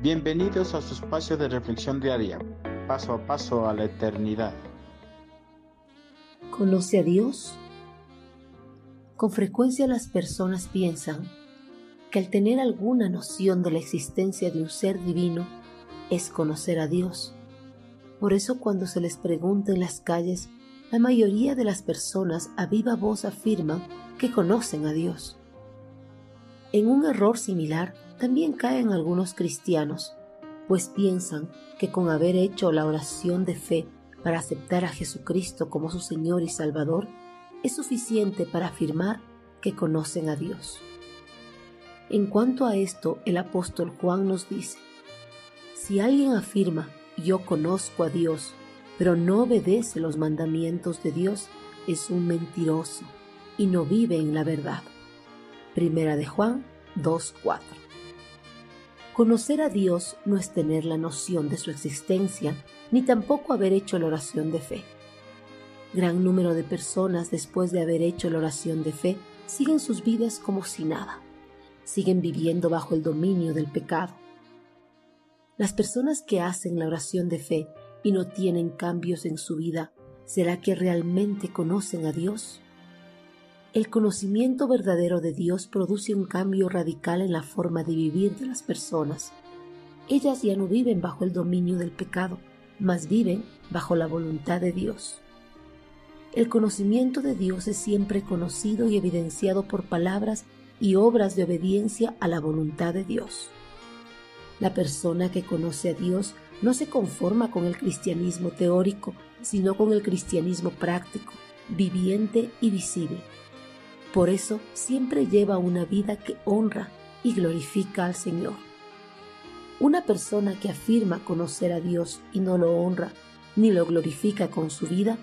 Bienvenidos a su espacio de reflexión diaria, paso a paso a la eternidad. ¿Conoce a Dios? Con frecuencia las personas piensan que al tener alguna noción de la existencia de un ser divino es conocer a Dios. Por eso cuando se les pregunta en las calles, la mayoría de las personas a viva voz afirman que conocen a Dios. En un error similar también caen algunos cristianos, pues piensan que con haber hecho la oración de fe para aceptar a Jesucristo como su Señor y Salvador, es suficiente para afirmar que conocen a Dios. En cuanto a esto, el apóstol Juan nos dice, si alguien afirma, yo conozco a Dios, pero no obedece los mandamientos de Dios, es un mentiroso y no vive en la verdad. Primera de Juan 2.4. Conocer a Dios no es tener la noción de su existencia, ni tampoco haber hecho la oración de fe. Gran número de personas después de haber hecho la oración de fe siguen sus vidas como si nada. Siguen viviendo bajo el dominio del pecado. Las personas que hacen la oración de fe y no tienen cambios en su vida, ¿será que realmente conocen a Dios? El conocimiento verdadero de Dios produce un cambio radical en la forma de vivir de las personas. Ellas ya no viven bajo el dominio del pecado, mas viven bajo la voluntad de Dios. El conocimiento de Dios es siempre conocido y evidenciado por palabras y obras de obediencia a la voluntad de Dios. La persona que conoce a Dios no se conforma con el cristianismo teórico, sino con el cristianismo práctico, viviente y visible. Por eso siempre lleva una vida que honra y glorifica al Señor. Una persona que afirma conocer a Dios y no lo honra ni lo glorifica con su vida,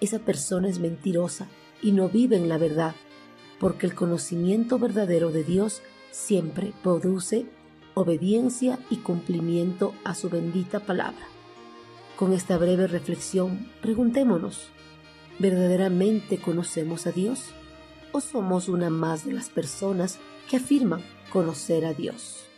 esa persona es mentirosa y no vive en la verdad, porque el conocimiento verdadero de Dios siempre produce obediencia y cumplimiento a su bendita palabra. Con esta breve reflexión, preguntémonos, ¿verdaderamente conocemos a Dios? ¿O somos una más de las personas que afirman conocer a Dios?